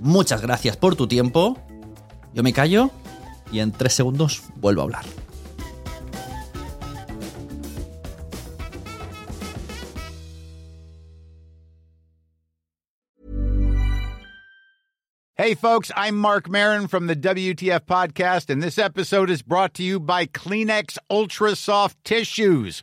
Muchas gracias por tu tiempo. Yo me callo y en tres segundos vuelvo a hablar. Hey, folks, I'm Mark Marin from the WTF Podcast, and this episode is brought to you by Kleenex Ultra Soft Tissues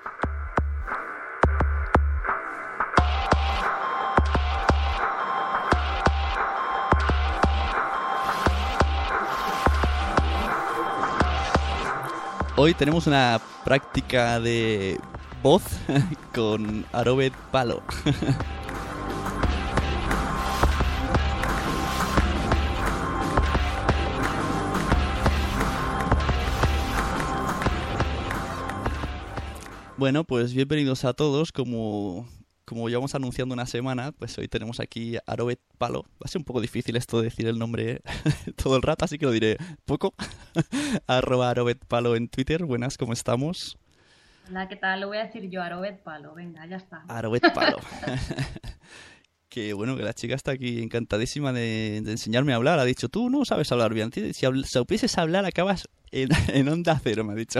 Hoy tenemos una práctica de voz con Arobet Palo. Bueno, pues bienvenidos a todos. Como, como llevamos anunciando una semana, pues hoy tenemos aquí a Arobet Palo. Va a ser un poco difícil esto de decir el nombre todo el rato, así que lo diré poco. Arroba Arobet Palo en Twitter. Buenas, ¿cómo estamos? Hola, ¿qué tal? Lo voy a decir yo, Arobet Palo. Venga, ya está. Arobet Palo. que bueno, que la chica está aquí encantadísima de, enseñarme a hablar. Ha dicho, tú no sabes hablar bien. Si supieses hablar, acabas en, en onda cero, me ha dicho.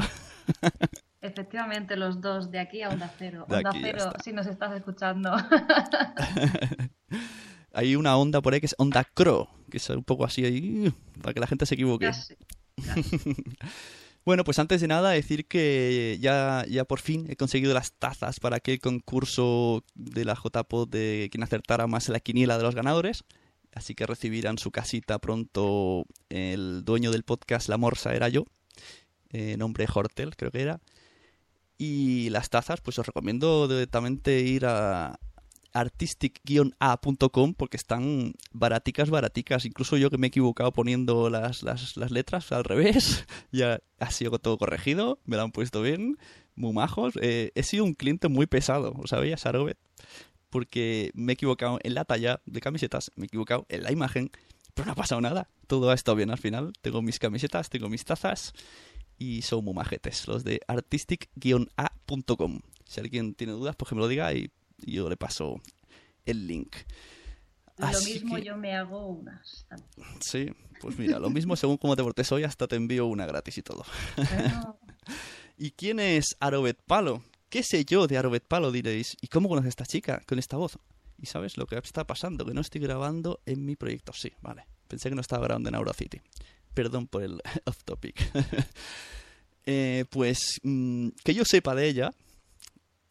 Efectivamente, los dos, de aquí a Onda Cero. onda Cero, si nos estás escuchando. Hay una onda por ahí que es Onda Cro, que es un poco así ahí, para que la gente se equivoque. bueno, pues antes de nada decir que ya, ya por fin he conseguido las tazas para aquel concurso de la JPO de quien acertara más la quiniela de los ganadores. Así que recibirán su casita pronto el dueño del podcast La Morsa era yo, eh, nombre Hortel creo que era. Y las tazas, pues os recomiendo directamente ir a artistic-a.com porque están baraticas, baraticas. Incluso yo que me he equivocado poniendo las, las, las letras al revés, ya ha sido todo corregido, me lo han puesto bien, muy majos. Eh, he sido un cliente muy pesado, ¿lo sabéis, Sarobet? Porque me he equivocado en la talla de camisetas, me he equivocado en la imagen, pero no ha pasado nada. Todo ha estado bien al final. Tengo mis camisetas, tengo mis tazas y son muy majetes, los de artistic-a.com. Si alguien tiene dudas, pues que me lo diga y, yo le paso el link. lo mismo yo me hago unas. Sí, pues mira, lo mismo según cómo te portes hoy, hasta te envío una gratis y todo. ¿Y quién es Arobet Palo? ¿Qué sé yo de Arobet Palo, diréis? ¿Y cómo conoce a esta chica con esta voz? Y sabes lo que está pasando, que no estoy grabando en mi proyecto. Sí, vale. Pensé que no estaba grabando en Aurocity. Perdón por el off topic. Eh, pues mm, que yo sepa de ella,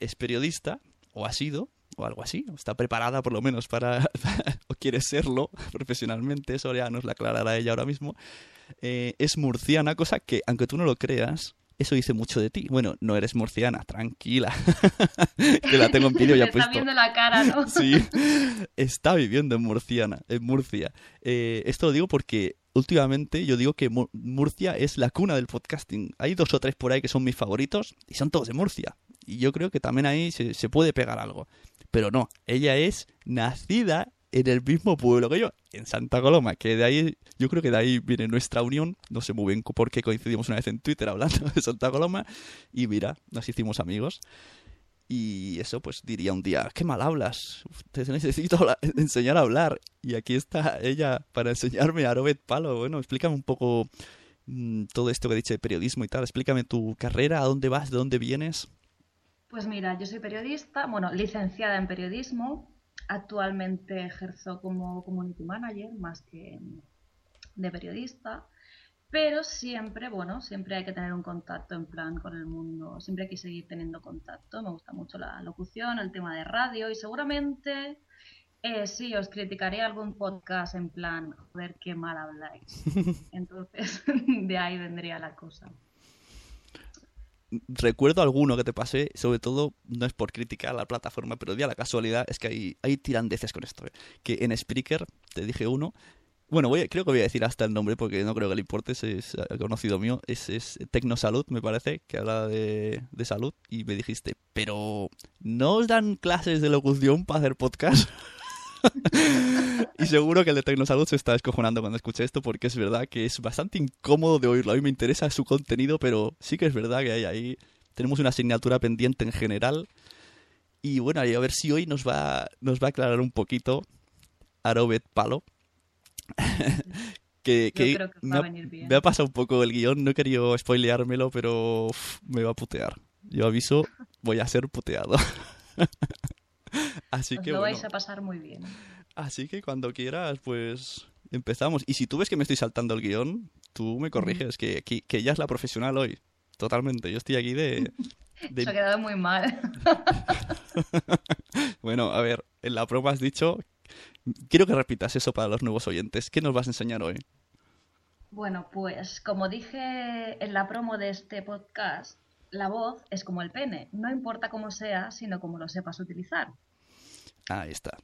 es periodista, o ha sido, o algo así, o está preparada por lo menos para, o quiere serlo profesionalmente, eso ya nos la aclarará ella ahora mismo. Eh, es murciana, cosa que, aunque tú no lo creas, eso dice mucho de ti. Bueno, no eres murciana, tranquila. que la tengo en vídeo ya puesto. Está viendo la cara, ¿no? sí, está viviendo en Murciana, en Murcia. Eh, esto lo digo porque últimamente yo digo que Murcia es la cuna del podcasting. Hay dos o tres por ahí que son mis favoritos y son todos de Murcia. Y yo creo que también ahí se, puede pegar algo. Pero no, ella es nacida en el mismo pueblo que yo, en Santa Coloma, que de ahí, yo creo que de ahí viene nuestra unión, no sé muy bien por qué coincidimos una vez en Twitter hablando de Santa Coloma, y mira, nos hicimos amigos. Y eso, pues diría un día, qué mal hablas, te necesito enseñar a hablar. Y aquí está ella para enseñarme a Robert Palo. Bueno, explícame un poco mm, todo esto que he dicho de periodismo y tal. Explícame tu carrera, a dónde vas, de dónde vienes. Pues mira, yo soy periodista, bueno, licenciada en periodismo, Actualmente ejerzo como community manager más que de periodista, pero siempre, bueno, siempre hay que tener un contacto en plan con el mundo, siempre hay que seguir teniendo contacto. Me gusta mucho la locución, el tema de radio y seguramente eh, sí, os criticaré algún podcast en plan, ver qué mal habláis. Entonces, de ahí vendría la cosa recuerdo alguno que te pasé, sobre todo no es por criticar la plataforma, pero ya la casualidad es que hay, hay tirandeces con esto. ¿eh? Que en Spreaker te dije uno. Bueno, voy creo que voy a decir hasta el nombre porque no creo que le importe, es, conocido mío. Es, es Tecnosalud, me parece, que habla de, de salud. Y me dijiste, pero ¿no os dan clases de locución para hacer podcast? y seguro que el de Tecnosalud se está descojonando cuando escuche esto porque es verdad que es bastante incómodo de oírlo. A mí me interesa su contenido, pero sí que es verdad que hay ahí. Tenemos una asignatura pendiente en general. Y bueno, a ver si hoy nos va, nos va a aclarar un poquito Arobet Palo. que, me, ha, me, ha, pasado un poco el guion, no he querido spoileármelo, pero me va a putear. Yo aviso, voy a ser puteado. Así que lo vais a pasar muy bien. Así que cuando quieras, pues empezamos. Y si tú ves que me estoy saltando el guion, tú me corriges, que, que, ella es la profesional hoy. Totalmente. Yo estoy aquí de. de... Se ha quedado muy mal. bueno, a ver, en la prueba has dicho. Quiero que repitas eso para los nuevos oyentes. ¿Qué nos vas a enseñar hoy? Bueno, pues como dije en la promo de este podcast, la voz es como el pene, no importa cómo sea, sino cómo lo sepas utilizar. Ahí está.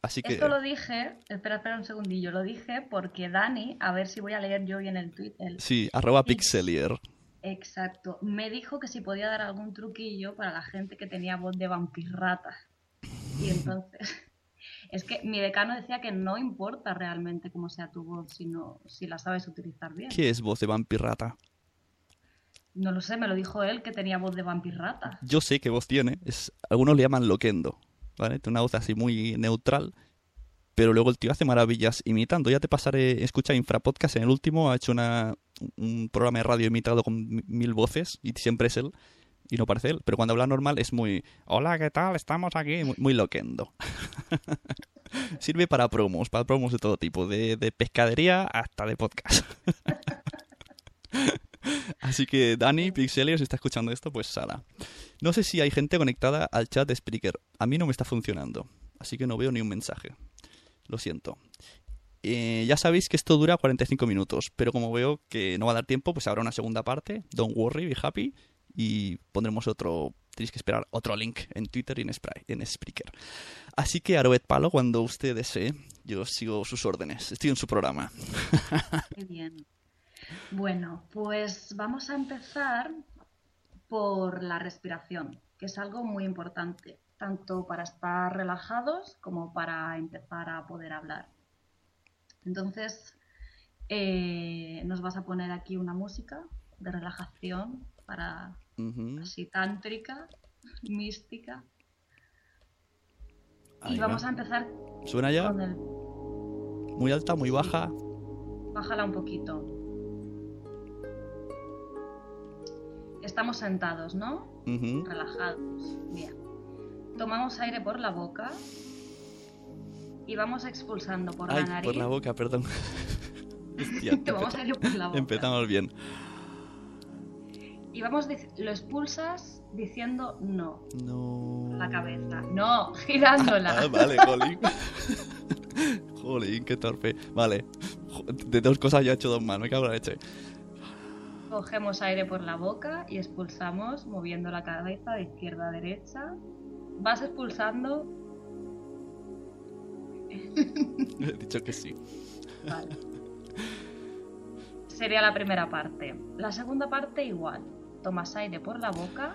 Así que... Esto lo dije, espera, espera un segundillo, lo dije porque Dani, a ver si voy a leer yo bien el tweet. Sí, arroba pixelier. Exacto, me dijo que si podía dar algún truquillo para la gente que tenía voz de vampirrata. Y entonces, es que mi decano decía que no importa realmente cómo sea tu voz, sino si la sabes utilizar bien. ¿Qué es voz de vampirrata? No lo sé, me lo dijo él que tenía voz de vampirrata. Yo sé qué voz tiene. Es, algunos le llaman loquendo. ¿Vale? Tiene una voz así muy neutral. Pero luego el tío hace maravillas imitando. Ya te pasaré, escucha Infrapodcast. En el último ha hecho una, un programa de radio imitado con mil voces. Y siempre es él. Y no parece él. Pero cuando habla normal es muy. Hola, ¿qué tal? Estamos aquí. Muy, loquendo. Sirve para promos, para promos de todo tipo. De, de pescadería hasta de podcast. Así que Dani, Pixelios, si está escuchando esto, pues sala. No sé si hay gente conectada al chat de Spreaker. A mí no me está funcionando. Así que no veo ni un mensaje. Lo siento. Eh, ya sabéis que esto dura 45 minutos, pero como veo que no va a dar tiempo, pues habrá una segunda parte. Don't worry, be happy. Y pondremos otro. Tenéis que esperar otro link en Twitter y en, en Spreaker. Así que Aroet Palo, cuando usted desee, yo sigo sus órdenes. Estoy en su programa. Qué bien. Bueno, pues vamos a empezar por la respiración, que es algo muy importante, tanto para estar relajados como para empezar a poder hablar. Entonces, eh, nos vas a poner aquí una música de relajación para así tántrica, mística. y vamos a empezar. ¿Suena ya? Muy alta, muy baja. Bájala un poquito. Estamos sentados, ¿no? Relajados. Bien. Tomamos aire por la boca y vamos expulsando por Ay, la nariz. por la boca, perdón. Hostia, Te vamos a ir por la boca. Empezamos bien. Y vamos, lo expulsas diciendo no. No. La cabeza. No, girándola. Ah, vale, jolín. jolín, qué torpe. Vale. De dos cosas ya he hecho dos más, me cago en la leche. Cogemos aire por la boca y expulsamos moviendo la cabeza de izquierda a derecha. Vas expulsando. He dicho que sí. Vale. Sería la primera parte. La segunda parte igual. Tomas aire por la boca,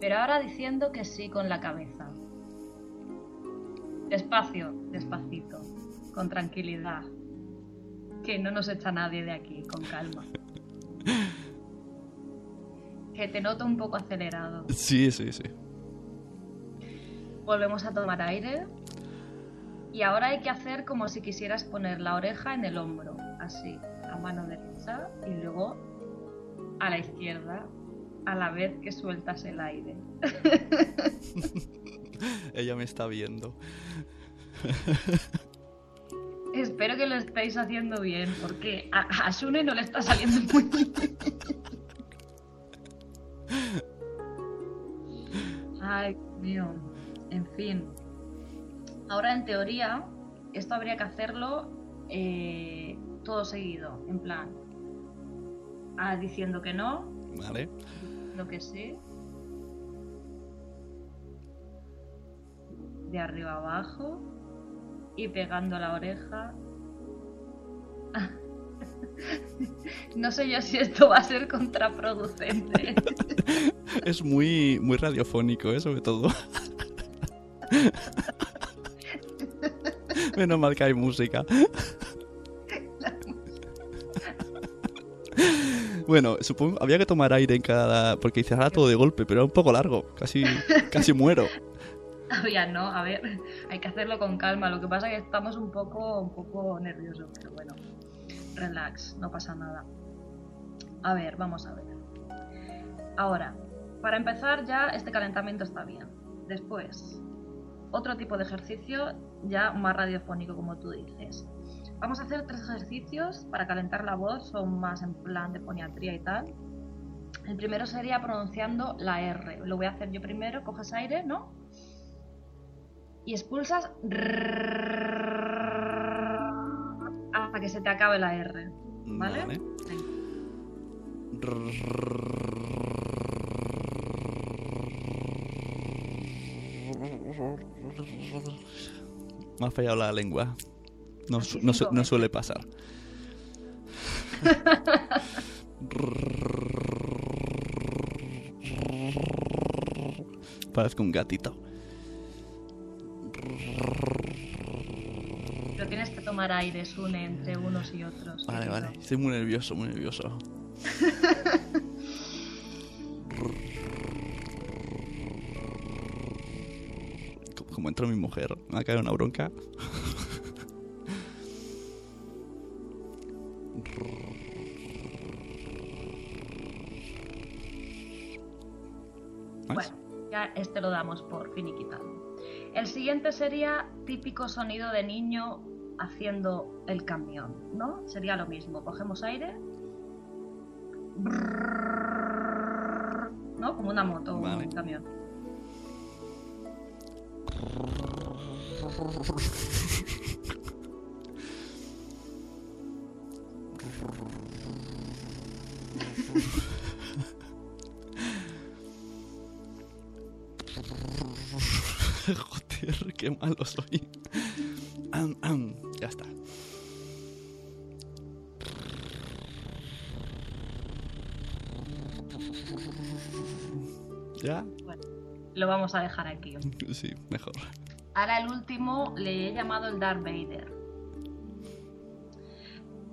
pero ahora diciendo que sí con la cabeza. Despacio, despacito, con tranquilidad. Que no nos echa nadie de aquí, con calma. Que te noto un poco acelerado. Sí, sí, sí. Volvemos a tomar aire. Y ahora hay que hacer como si quisieras poner la oreja en el hombro, así, a mano derecha y luego a la izquierda, a la vez que sueltas el aire. Ella me está viendo. Espero que lo estéis haciendo bien, porque a, a Sune no le está saliendo muy bien. Ay, Dios mío. En fin. Ahora, en teoría, esto habría que hacerlo eh, todo seguido, en plan. Ah, diciendo que no, Vale. lo que sí. De arriba abajo. Y pegando la oreja. No sé yo si esto va a ser contraproducente. Es muy, muy radiofónico, ¿eh? Sobre todo. Menos mal que hay música. Bueno, supongo había que tomar aire en cada. Porque dices ahora todo de golpe, pero era un poco largo. Casi, casi muero. Ya no, a ver, hay que hacerlo con calma. Lo que pasa es que estamos un poco, un poco nerviosos, pero bueno, relax, no pasa nada. A ver, vamos a ver. Ahora, para empezar ya este calentamiento está bien. Después, otro tipo de ejercicio ya más radiofónico como tú dices. Vamos a hacer tres ejercicios para calentar la voz, son más en plan de foniatría y tal. El primero sería pronunciando la R. Lo voy a hacer yo primero, coges aire, ¿no? Y expulsas hasta que se te acabe la R. ¿Vale? Vale. Me ha fallado la lengua. No, su- no, no suele pasar. Parezco un gatito. Pero tienes que tomar aire, Sune, entre unos y otros. Vale, vale. Estoy muy nervioso, muy nervioso. Co- Como entró mi mujer, me ha caído una bronca. Bueno, ya este lo damos por finiquitado. El siguiente sería típico sonido de niño haciendo el camión, ¿no? Sería lo mismo. Cogemos aire. ¿No? Como una moto o un camión. Lo vamos a dejar aquí. Sí, mejor. Ahora el último le he llamado el Darth Vader.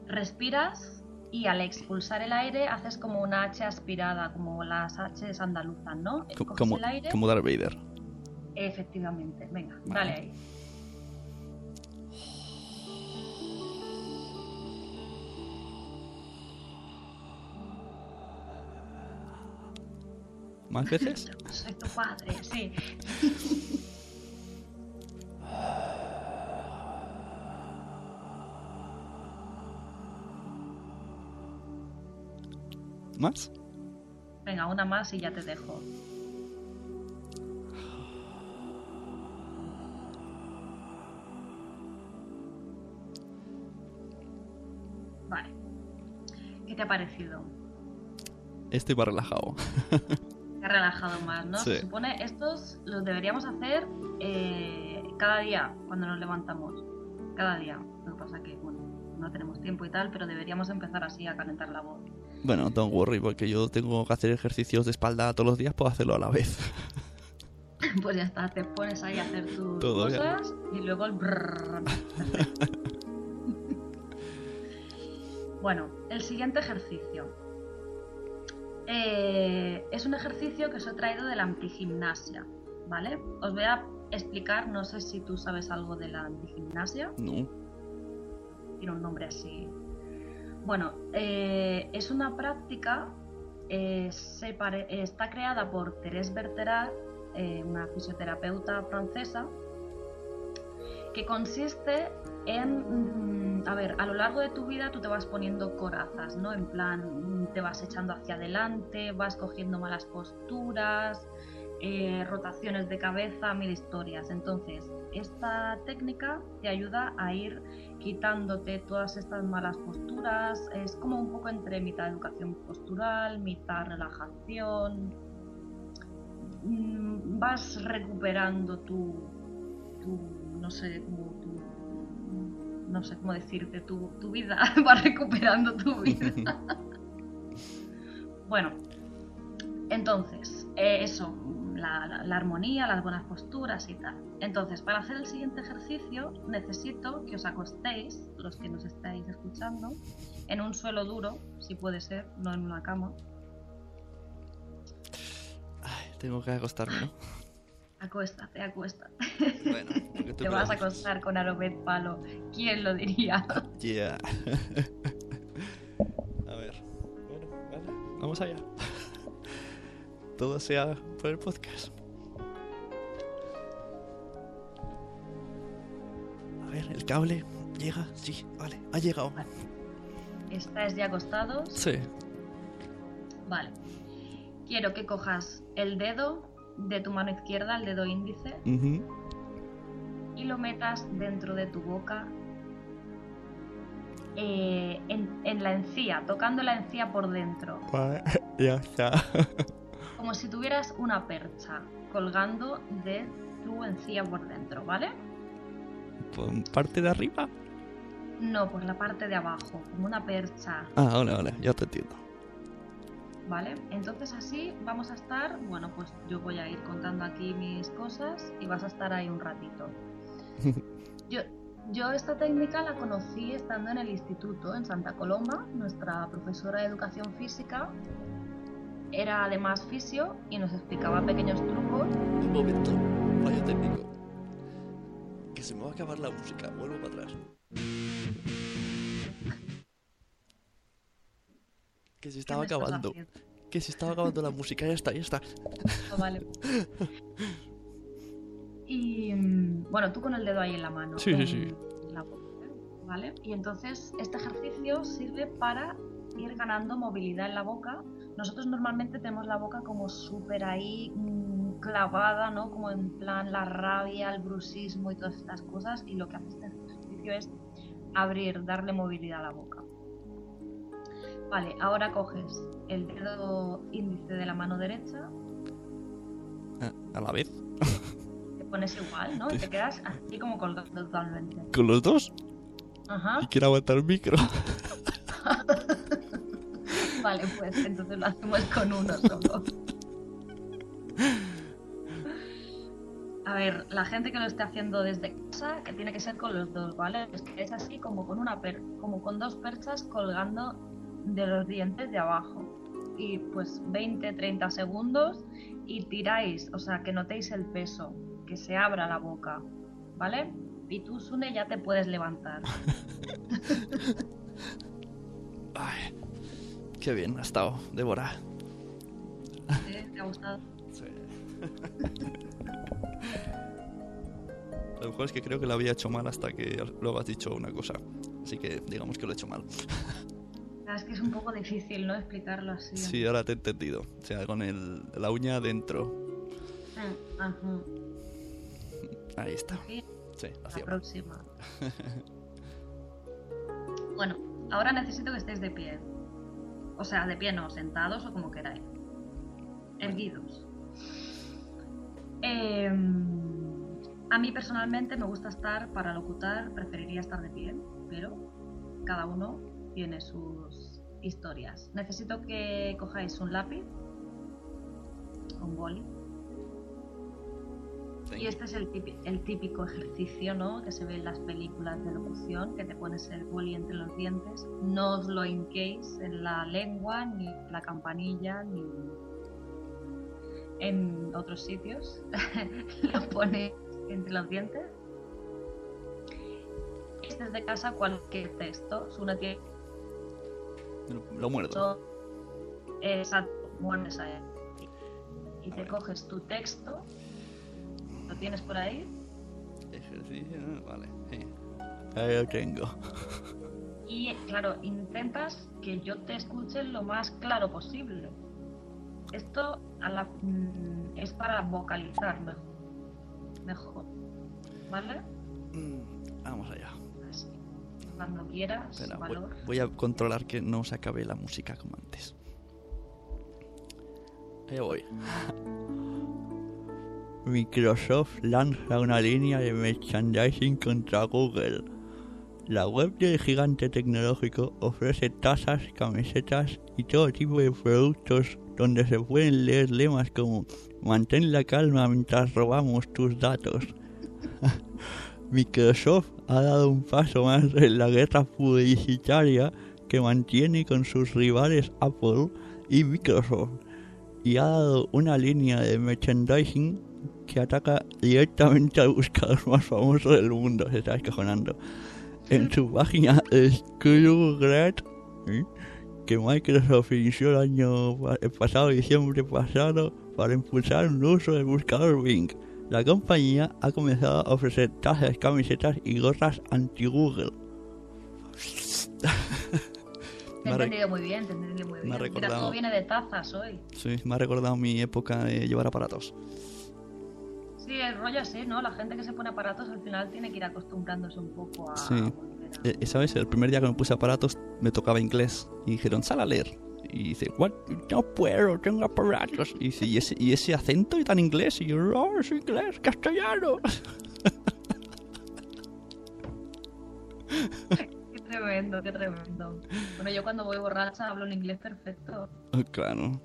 Respiras y al expulsar el aire haces como una H aspirada, como las Hs andaluzas, ¿no? Coges Como, el aire. como Darth Vader. Efectivamente, venga, Vale. dale ahí. más veces. Soy tu padre, sí. ¿Más? Venga, una más y ya te dejo. Vale. ¿Qué te ha parecido? Estoy más relajado. Relajado más, ¿no? Sí. Se supone estos los deberíamos hacer eh, cada día cuando nos levantamos. Cada día. Lo que pasa que, bueno, no tenemos tiempo y tal, pero deberíamos empezar así a calentar la voz. Bueno, don't worry, porque yo tengo que hacer ejercicios de espalda todos los días, puedo hacerlo a la vez. Pues ya está, te pones ahí a hacer tus Todo bien. cosas y luego el. Perfecto. bueno, el siguiente ejercicio. Eh, es un ejercicio que os he traído de la antigimnasia, ¿vale? Os voy a explicar, no sé si tú sabes algo de la antigimnasia, No. tiene un nombre así. Bueno, eh, es una práctica, eh, se pare- está creada por Thérèse Bertherat, eh, una fisioterapeuta francesa, que consiste en, mm, a ver, a lo largo de tu vida tú te vas poniendo corazas, ¿no? En plan, te vas echando hacia adelante, vas cogiendo malas posturas, eh, rotaciones de cabeza, mil historias. Entonces, esta técnica te ayuda a ir quitándote todas estas malas posturas. Es como un poco entre mitad educación postural, mitad relajación. Mm, Vas recuperando tu, tu no sé, como no sé cómo decirte, tu, tu vida. Vas recuperando tu vida. bueno, entonces, eh, eso, la, la- la armonía, las buenas posturas y tal. Entonces, para hacer el siguiente ejercicio, necesito que os acostéis, los que nos estáis escuchando, en un suelo duro, si puede ser, no en una cama. Ay, tengo que acostarme, ¿no? Acuéstate, acuéstate. Bueno, tú Te vas a acostar con Arobet Palo. ¿Quién lo diría? Yeah. a ver. Bueno, vale. Vamos allá. Todo sea por el podcast. A ver, el cable llega. Sí, vale, ha llegado. ¿Estáis ya acostados? Sí. Vale. Quiero que cojas el dedo de tu mano izquierda, el dedo índice, y lo metas dentro de tu boca, eh, en, en la encía, tocando la encía por dentro, ya está. como si tuvieras una percha colgando de tu encía por dentro, ¿vale? ¿Por parte de arriba? No, por la parte de abajo, como una percha, Ah, vale, vale, ya te entiendo. ¿Vale? Entonces así vamos a estar, bueno, pues yo voy a ir contando aquí mis cosas y vas a estar ahí un ratito. Yo, yo esta técnica la conocí estando en el instituto, en Santa Coloma. Nuestra profesora de educación física era además fisio y nos explicaba pequeños trucos. Un momento, fallo técnico. Que se me va a acabar la música, vuelvo para atrás. Que se ¿Qué estaba acabando. Que se estaba acabando la música, ya está, ya está. Ah, vale. Y mm, bueno, tú con el dedo ahí en la mano. Sí, sí, en sí. la boca, ¿Vale? Y entonces este ejercicio sirve para ir ganando movilidad en la boca. Nosotros normalmente tenemos la boca como súper ahí mm, clavada, ¿no? Como en plan la rabia, el brusismo y todas estas cosas. Y lo que hace este ejercicio es abrir, darle movilidad a la boca. Vale, ahora coges el dedo índice de la mano derecha, Ah, A la vez. te pones igual, ¿no? Y te quedas así como colgado totalmente. Con los dos. Ajá. Y quiero aguantar el micro. Vale, pues entonces lo hacemos con uno solo. A ver, la gente que lo esté haciendo desde casa, que tiene que ser con los dos, ¿vale? Es que es así como con una per como con dos perchas colgando de los dientes de abajo. Y pues 20, 30 segundos y tiráis, o sea, que notéis el peso, que se abra la boca, ¿vale? Y tú, Sune, ya te puedes levantar. Ay, qué bien ha estado, Débora. ¿Eh? ¿Te ha gustado? Sí. Lo mejor es que creo que lo había hecho mal hasta que luego has dicho una cosa. Así que digamos que lo he hecho mal. es que es un poco difícil, ¿no? Explicarlo así. Sí, ahora te he entendido. O sea, con el, la uña adentro. Ajá. Ahí está. Sí, Sí, la hacia próxima. bueno, ahora necesito que estéis de pie. O sea, de pie no, sentados o como queráis. Erguidos. Em, a mí personalmente me gusta estar, para locutar, preferiría estar de pie, pero cada uno tiene sus historias. Necesito que cojáis un lápiz, un boli, y este es el típico, el típico ejercicio ¿no? que se ve en las películas de locución, que te pones el boli entre los dientes. No os lo hinquéis en la lengua, ni en la campanilla, ni en otros sitios. lo ponéis entre los dientes. Este es de casa cualquier texto. Una tiene Lo, lo muerdo. Exacto, muerdes a él. Y te coges tu texto, lo tienes por ahí, Ejercicio, vale. sí. Ahí lo tengo. y claro, intentas que yo te escuche lo más claro posible. Esto a la- mm, es para vocalizar mejor. mejor. ¿Vale? Mm, Vamos allá. Cuando quieras, Espera, voy, valor. voy a controlar que no se acabe la música como antes. Ahí voy. Microsoft lanza una línea de merchandising contra Google. La web del gigante tecnológico ofrece tazas, camisetas y todo tipo de productos donde se pueden leer lemas como mantén la calma mientras robamos tus datos. Microsoft ha dado un paso más en la guerra publicitaria que mantiene con sus rivales Apple y Microsoft y ha dado una línea de merchandising que ataca directamente al buscador más famoso del mundo, se está descojonando. En su página Screwgrad, ¿eh? que Microsoft inició el año pasado, diciembre pasado, para impulsar un uso del buscador Bing. La compañía ha comenzado a ofrecer tazas, camisetas y gorras anti-Google. Te Me he entendido muy bien, te he entendido muy me ha bien. Mira, recordado- todo viene de tazas hoy. Sí, me ha recordado mi época de llevar aparatos. Sí, el rollo así, ¿no? La gente que se pone aparatos al final tiene que ir acostumbrándose un poco a... Sí. a- Eh, ¿Sabes? El primer día que me puse aparatos me tocaba inglés y dijeron, sal a leer. Y dice, "What? no puedo, tengo aparatos. Y dice, ¿y ese, ¿y ese acento y tan inglés? Y yo, no, es inglés, castellano. Qué tremendo, qué tremendo. Bueno, yo cuando voy borracha hablo en inglés perfecto. claro.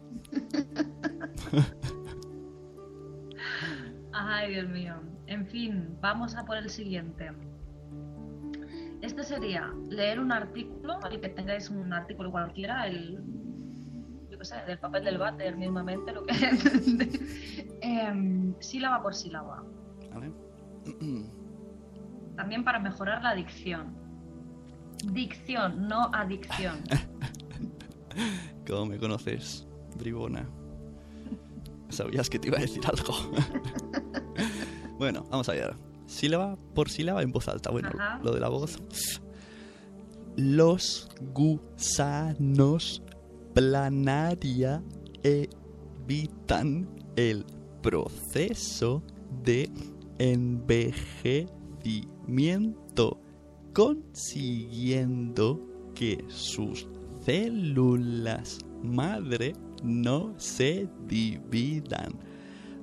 Ay, Dios mío. En fin, vamos a por el siguiente. Este sería leer un artículo, ¿vale? que tengáis un artículo cualquiera, el, qué sé, del papel del váter mismamente, lo que Em, sílaba por sílaba. ¿Vale? También para mejorar la dicción. Dicción, no adicción. ¿Cómo me conoces, bribona? Sabías que te iba a decir algo. bueno, vamos allá. Sílaba por sílaba en voz alta. Bueno, Ajá. lo de la voz. Los gusanos planaria evitan el proceso de envejecimiento, consiguiendo que sus células madre no se dividan.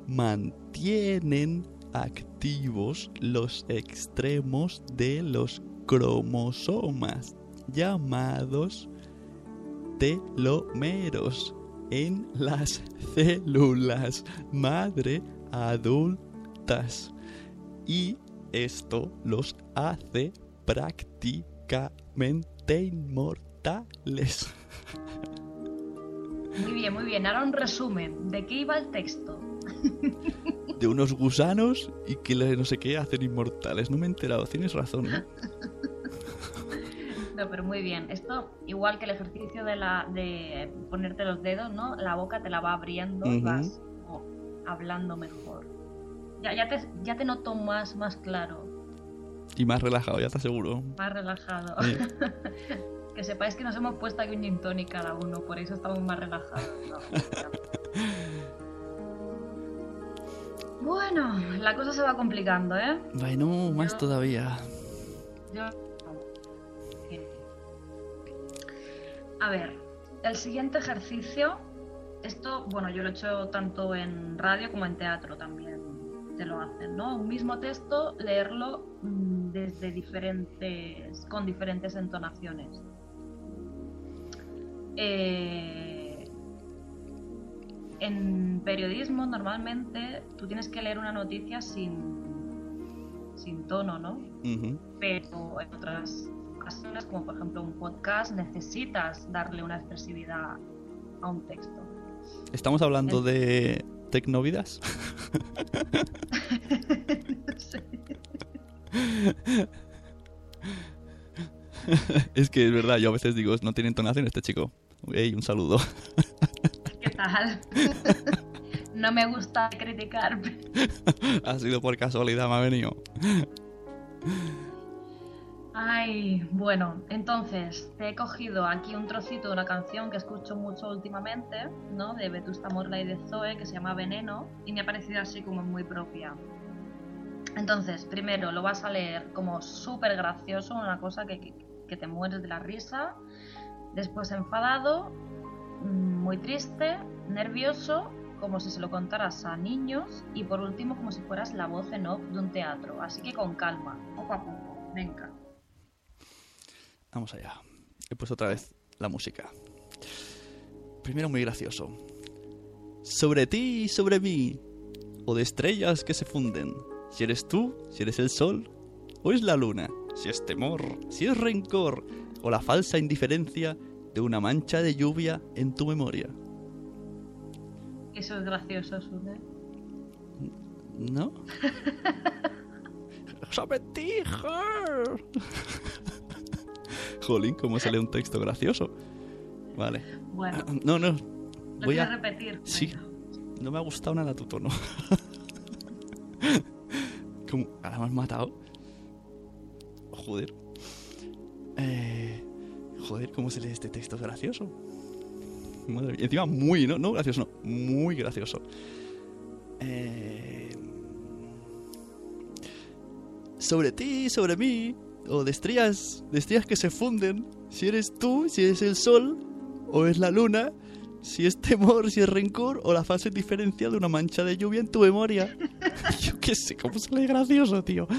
Mantienen activos los extremos de los cromosomas llamados telómeros en las células madre adultas y esto los hace prácticamente inmortales. Muy bien, muy bien. Ahora un resumen. ¿De qué iba el texto? De unos gusanos y que no sé qué hacen inmortales. No me he enterado, tienes razón. ¿eh? Pero muy bien. Esto, igual que el ejercicio de, la, de ponerte los dedos, ¿no? La boca te la va abriendo y Ujú. vas como hablando mejor. Ya, ya, te, ya te noto más, más claro, Y más relajado, ya te aseguro. más relajado. Sí. Que sepáis que nos hemos puesto aquí un gin tonic cada uno, por eso estamos más relajados. ¿no? Bueno, la cosa se va complicando, ¿eh? Bueno, más Yo- todavía. Yo... A ver, el siguiente ejercicio, esto, bueno, yo lo he hecho tanto en radio como en teatro también, te lo hacen, ¿no? Un mismo texto, leerlo mm, desde diferentes, con diferentes entonaciones. Eh, en periodismo normalmente tú tienes que leer una noticia sin, sin tono, ¿no? Pero en otras ocasiones, como por ejemplo un podcast, necesitas darle una expresividad a un texto. ¿Estamos hablando de Tecnovidas? No sé. es que es verdad, yo a veces digo, no tiene entonación este chico. Ey, un saludo. ¿Qué tal? no me gusta criticar. ha sido por casualidad, me ha venido. Ay, bueno, entonces te he cogido aquí un trocito de una canción que escucho mucho últimamente, ¿no? De Vetusta Morla y de Zoe, que se llama Veneno, y me ha parecido así como muy propia. Entonces, primero lo vas a leer como súper gracioso, una cosa que, que- que te mueres de la risa. Después enfadado, mm, muy triste, nervioso, como si se lo contaras a niños. Y por último, como si fueras la voz en off de un teatro. Así que con calma, poco a poco. Venga. Vamos allá. He puesto otra vez la música. Primero muy gracioso. Sobre ti y sobre mí. O de estrellas que se funden. Si eres tú, si eres el sol. O es la luna. Si es temor, si es rencor. O la falsa indiferencia de una mancha de lluvia en tu memoria. Eso es gracioso, Sune. ¿No? sobre ti, her. Jolín, ¿cómo sale un texto gracioso? Vale. Bueno, No, no. ¿lo Voy a... repetir? Sí. No me ha gustado nada tu tono. ¿Cómo? ¿Ahora me has matado? Joder. Eh, joder, ¿cómo se lee este texto? Gracioso. Madre mía. Encima muy, ¿no? No gracioso, no. Muy gracioso. Eh, sobre ti, sobre mí. O de estrellas, de estrellas que se funden. Si eres tú, si eres el sol, o es la luna, si es temor, si es rencor, o la falsa indiferencia de una mancha de lluvia en tu memoria. Yo qué sé, ¿cómo sale gracioso, tío?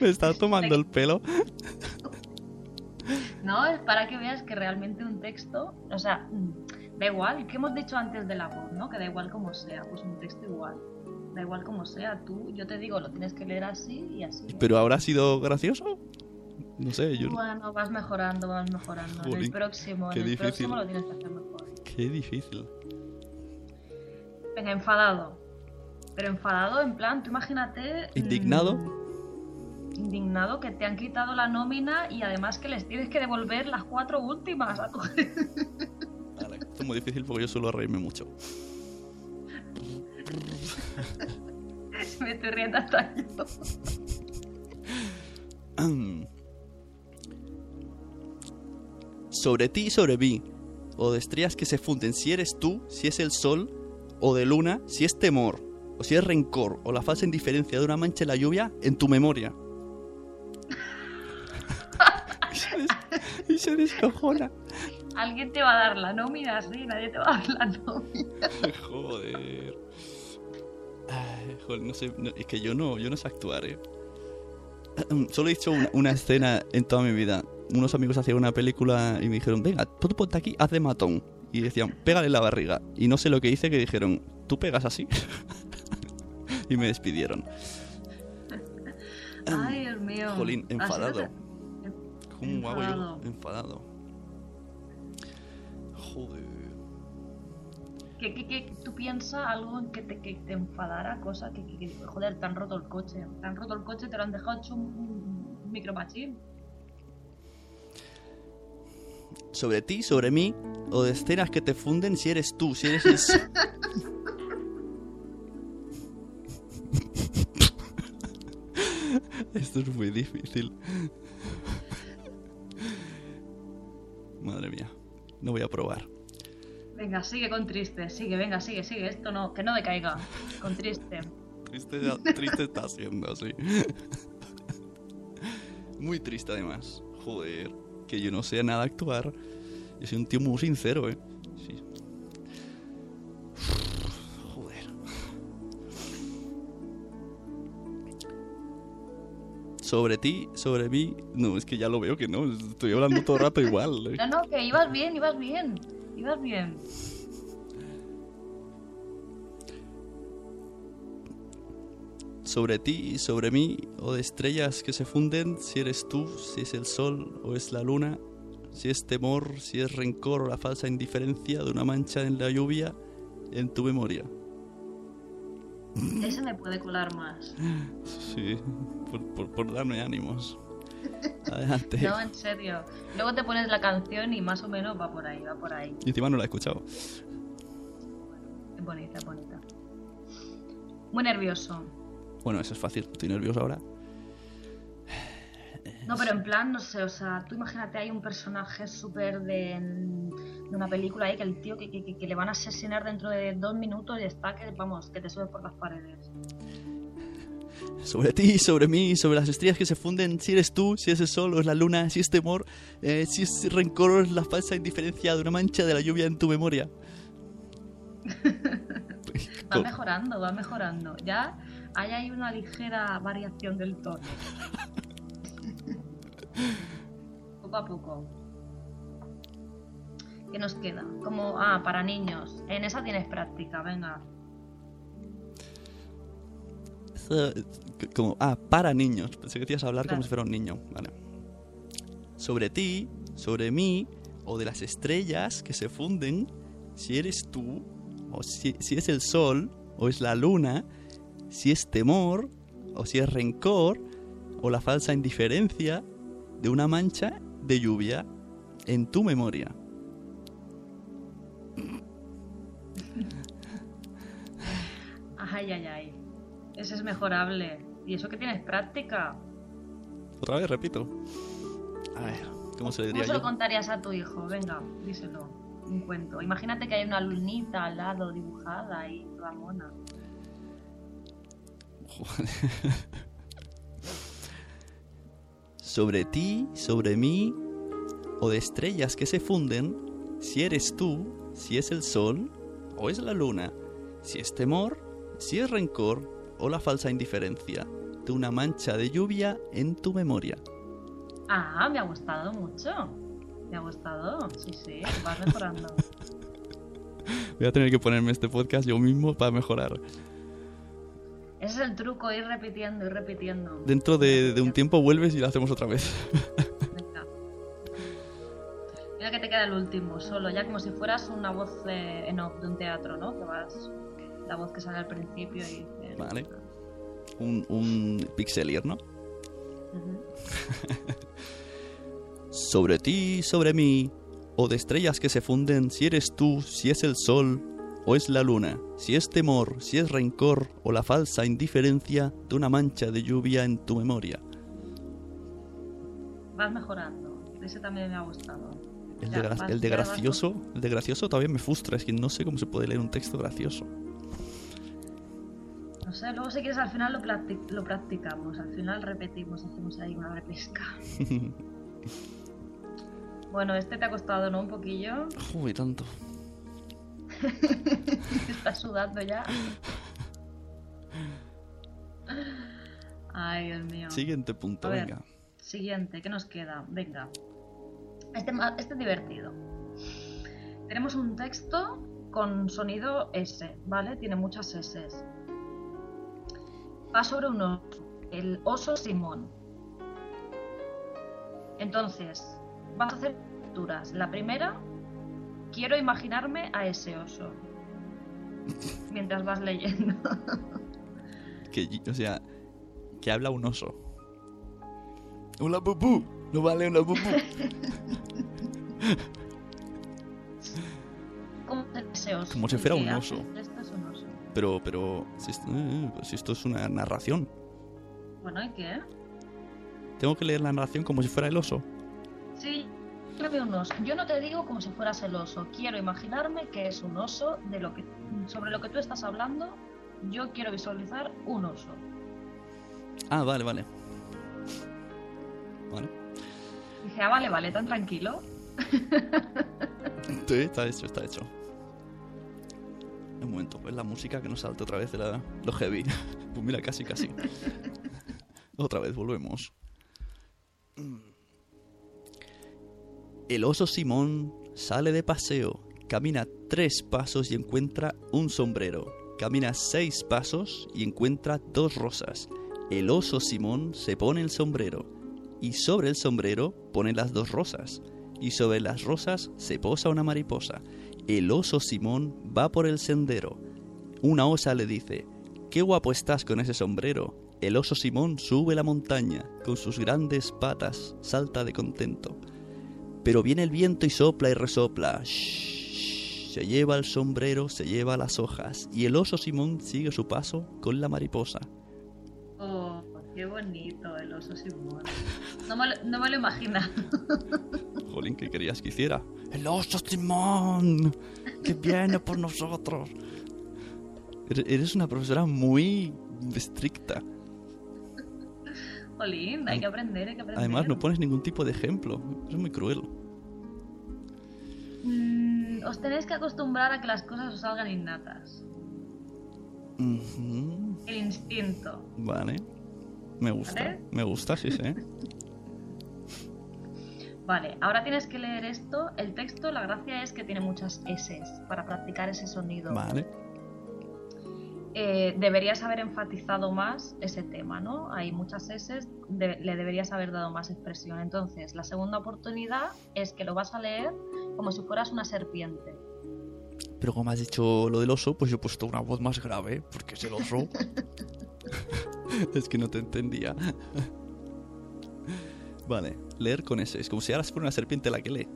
Me está tomando el pelo. No, es para que veas que realmente un texto, o sea, da igual, que hemos dicho antes de la voz, ¿no? Que da igual como sea, pues un texto igual. Da igual como sea, tú, yo te digo, lo tienes que leer así y así. ¿eh? ¿Pero habrá sido gracioso? No sé, yo... Bueno, vas mejorando, vas mejorando. en el próximo, en el difícil. próximo lo tienes que hacer mejor. Qué difícil. Venga, enfadado. Pero enfadado en plan, tú imagínate... mm, ¿Indignado? indignado que te han quitado la nómina y además que les tienes que devolver las cuatro últimas a tu Vale, esto es muy difícil porque yo suelo reírme mucho. Me estoy riendo hasta yo. sobre ti y sobre mí, o de estrellas que se funden, si eres tú, si es el sol, o de luna, si es temor, o si es rencor, o la falsa indiferencia de una mancha en la lluvia en tu memoria. y, se des- y se descojona. Alguien te va a dar la nómina, sí, nadie te va a dar la nómina. Joder. Ay, joder, no sé, no- es que yo no, yo no sé actuar, eh. Solo he hecho una, una escena en toda mi vida. Unos amigos hacían una película y me dijeron, venga, tú ponte aquí, haz de matón. Y decían, pégale la barriga. Y no sé lo que hice, que dijeron, ¿tú pegas así? y me despidieron. Ay, Dios mío. Jolín, enfadado. ¿Cómo hago yo? Enfadado. Joder. ¿Qué, qué, qué- tú piensas algo en que te, que te enfadara, cosa que, que- que- joder, te han roto el coche. Te han roto el coche, te lo han dejado hecho un, un- micromachín. sobre ti, sobre mí, o de escenas que te funden si eres tú, si eres el... Esto es muy difícil. Madre mía. No voy a probar. Venga, sigue con triste, sigue, venga, sigue, sigue. Esto no, que no decaiga. Con triste. Triste, triste está siendo, sí. Muy triste además. Joder. Que yo no sé nada actuar. Yo soy un tío muy sincero, eh. Sí. Joder. Sobre ti, sobre mí. No, es que ya lo veo que no. Estoy hablando todo el rato igual. eh. No, no, que ibas bien, ibas bien. Ibas bien. sobre ti y sobre mí, o de estrellas que se funden, si eres tú, si es el sol o es la luna, si es temor, si es rencor o la falsa indiferencia de una mancha en la lluvia en tu memoria. Ese me puede colar más. Sí, por, por, por darme ánimos. Adelante. No, en serio. Luego te pones la canción y más o menos va por ahí, va por ahí. Y encima no la he escuchado. Es bonita, es bonita. Muy nervioso. Bueno, eso es fácil. Estoy nervioso ahora. No, pero en plan, no sé, o sea, tú imagínate, hay un personaje súper de, de una película ahí que el tío que, que- que le van a asesinar dentro de dos minutos y está que, vamos, que te sube por las paredes. Sobre ti, sobre mí, sobre las estrellas que se funden, si eres tú, si es el sol o es la luna, si es temor, eh, si es rencor o es la falsa indiferencia de una mancha de la lluvia en tu memoria. Va mejorando, va mejorando. Ya hay ahí una ligera variación del tono. poco a poco. ¿Qué nos queda? Como, ah, para niños. En esa tienes práctica, venga. Eh, Como, ah, para niños. Pensé que decías hablar como si fuera un niño. Vale. Sobre ti, sobre mí, o de las estrellas que se funden, si eres tú, o si, si es el sol, o es la luna, si es temor, o si es rencor, o la falsa indiferencia de una mancha de lluvia en tu memoria. Ay, ay, ay. Ese es mejorable. ¿Y eso que tienes práctica? Otra vez, repito. A ver, ¿cómo se le ¿Cómo diría se lo contarías a tu hijo? Venga, díselo. Un cuento. Imagínate que hay una lunita al lado dibujada y toda mona. sobre ti, sobre mí, o de estrellas que se funden, si eres tú, si es el sol, o es la luna, si es temor, si es rencor, o la falsa indiferencia de una mancha de lluvia en tu memoria. Ah, me ha gustado mucho. Me ha gustado. Sí, sí, vas mejorando. Voy a tener que ponerme este podcast yo mismo para mejorar. Ese es el truco, ir repitiendo, ir repitiendo. Dentro de, de un tiempo vuelves y lo hacemos otra vez. Venga. Mira que te queda el último, solo, ya como si fueras una voz eh, en off de un teatro, ¿no? Que vas, la voz que sale al principio y. Vale. Un, un pixelier, ¿no? Sobre ti, sobre mí, o de estrellas que se funden, si eres tú, si es el sol, o es la luna, si es temor, si es rencor, o la falsa indiferencia de una mancha de lluvia en tu memoria. Vas mejorando. Ese también me ha gustado. El Ya, de, el de gracioso, el de gracioso todavía me frustra, es que no sé cómo se puede leer un texto gracioso. No sé, luego si quieres al final lo, practi- lo practicamos, al final repetimos, hacemos ahí una repesca. bueno, este te ha costado, ¿no? Un poquillo. Uy, tanto. Estás sudando ya. Ay, Dios mío. Siguiente punto, ver. venga. Siguiente, ¿qué nos queda? Venga. Este, este es divertido. Tenemos un texto con sonido S, ¿vale? Tiene muchas S. Va sobre un oso, el oso Simón. Entonces, vas a hacer lecturas. La primera, quiero imaginarme a ese oso. Mientras vas leyendo. Que, o sea, que habla un oso. Hola, bubú. No vale una bubú. ¿Cómo es ese oso? Como si fuera oso. Un oso. Pero, pero, si esto, eh, si esto es una narración. Bueno, ¿y qué? Tengo que leer la narración como si fuera el oso. Sí, Describe un oso. Yo no te digo como si fueras el oso. Quiero imaginarme que es un oso de lo que sobre lo que tú estás hablando. Yo quiero visualizar un oso. Ah, vale, vale. Vale. Dije, ah, vale, vale, tan tranquilo. Sí, está hecho, está hecho. Un momento, pues la música que nos salte otra vez de la, lo heavy. Pues mira, casi, casi. otra vez, volvemos. El oso Simón sale de paseo, camina tres pasos y encuentra un sombrero. Camina seis pasos y encuentra dos rosas. El oso Simón se pone el sombrero y sobre el sombrero pone las dos rosas. Y sobre las rosas se posa una mariposa. El oso Simón va por el sendero. Una osa le dice, Qué guapo estás con ese sombrero. El oso Simón sube la montaña, con sus grandes patas salta de contento. Pero viene el viento y sopla y resopla. Shhh, se lleva el sombrero, se lleva las hojas, y el oso Simón sigue su paso con la mariposa. Oh, qué bonito el oso Simón. No me, lo- no me lo imagina. Jolín, ¿qué querías que hiciera? ¡El oso Simón! ¡Que viene por nosotros! Eres- una profesora muy estricta. Jolín, hay que aprender, hay que aprender. Además, no pones ningún tipo de ejemplo. Es muy cruel. Mm, os tenéis que acostumbrar a que las cosas os salgan innatas. Ujú, El instinto. Vale. Me gusta. ¿Vale? Me gusta, sí, sí. Vale, ahora tienes que leer esto. El texto, la gracia es que tiene muchas S para practicar ese sonido. Vale. Eh, deberías haber enfatizado más ese tema, ¿no? Hay muchas S, de- le deberías haber dado más expresión. Entonces, la segunda oportunidad es que lo vas a leer como si fueras una serpiente. Pero como has dicho lo del oso, pues yo he puesto una voz más grave, porque es el oso. es que no te entendía. vale, leer con ese. Es como si ahora fuera una serpiente la que lee.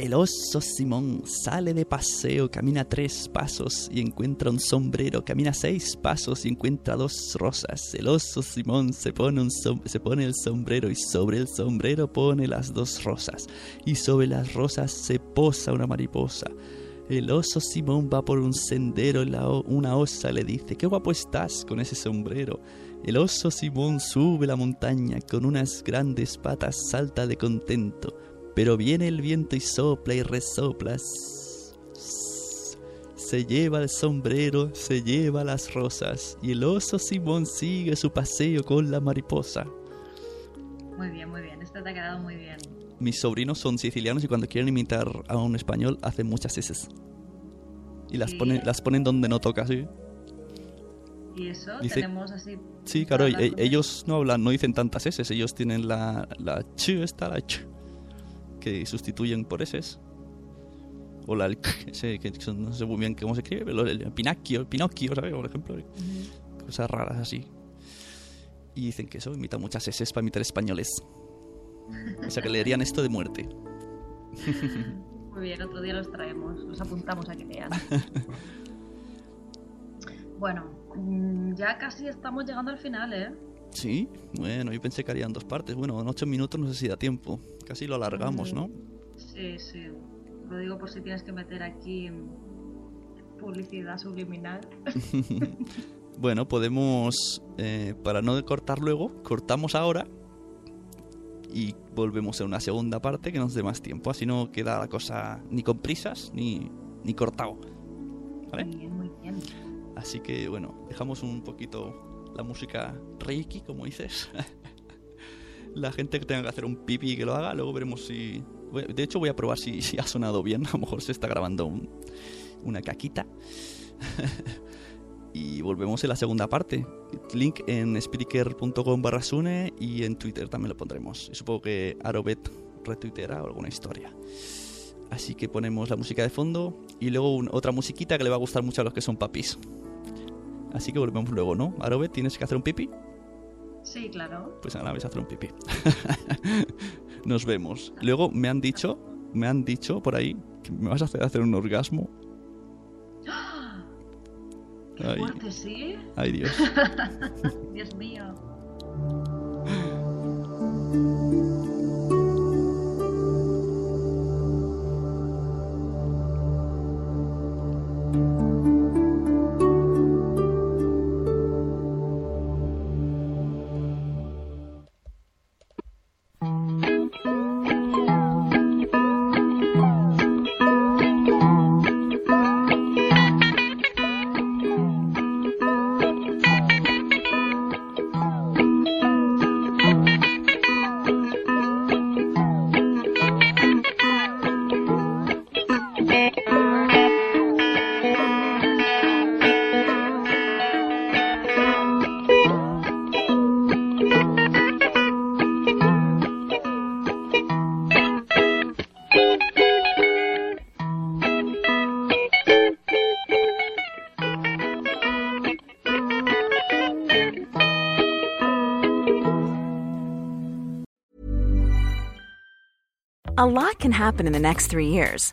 El oso Simón sale de paseo, camina tres pasos y encuentra un sombrero, camina seis pasos y encuentra dos rosas. El oso Simón se pone, un se pone el sombrero y sobre el sombrero pone las dos rosas. Y sobre las rosas se posa una mariposa. El oso Simón va por un sendero y la una osa le dice, qué guapo estás con ese sombrero. El oso Simón sube la montaña con unas grandes patas, salta de contento. Pero viene el viento y sopla y resopla. Se lleva el sombrero, se lleva las rosas. Y el oso Simón sigue su paseo con la mariposa. Muy bien, muy bien. Este te ha quedado muy bien. Mis sobrinos son sicilianos y cuando quieren imitar a un español hacen muchas S. Y las Sí. ponen, las ponen donde no toca, sí. Y eso Dice- tenemos así. Sí, claro, e- ellos no hablan, no dicen tantas S, ellos tienen la, la ch, esta, la ch, que sustituyen por S. O la el k, ese, que son- no sé muy bien cómo se escribe, pero el, el Pinocchio, ¿sabes? Por ejemplo, cosas raras así. Y dicen que eso imita muchas S para imitar españoles. O sea que leerían esto de muerte. Muy bien, otro día los traemos, los apuntamos a que lean. bueno, ya casi estamos llegando al final, ¿eh? Sí, bueno, yo pensé que harían dos partes. Bueno, en ocho minutos no sé si da tiempo. Casi lo alargamos, Mm. ¿no? Sí, sí. Lo digo por si tienes que meter aquí mm, publicidad subliminal. Bueno, podemos, eh, para no cortar luego, cortamos ahora y volvemos a una segunda parte que nos dé más tiempo. Así no queda la cosa ni con prisas ni, ni cortado. ¿Vale? Bien. Así que bueno, dejamos un poquito la música reiki, como dices. la gente que tenga que hacer un pipi que lo haga, luego veremos si... De hecho voy a probar si, ha sonado bien, a lo mejor se está grabando un- una caquita. y volvemos en la segunda parte. Link en speaker.com barra Sune y en Twitter también lo pondremos. Supongo que Arobet retuiteará o alguna historia. Así que ponemos la música de fondo y luego otra musiquita que le va a gustar mucho a los que son papis. Así que volvemos luego, ¿no? Arobet, ¿tienes que hacer un pipi? Sí, claro. Pues ahora vais a hacer un pipí. Nos vemos. Luego me han dicho, me han dicho por ahí que me vas a hacer hacer un orgasmo. Qué Ay. fuerte, sí. Ay, Dios. Dios mío. A lot can happen in the next three years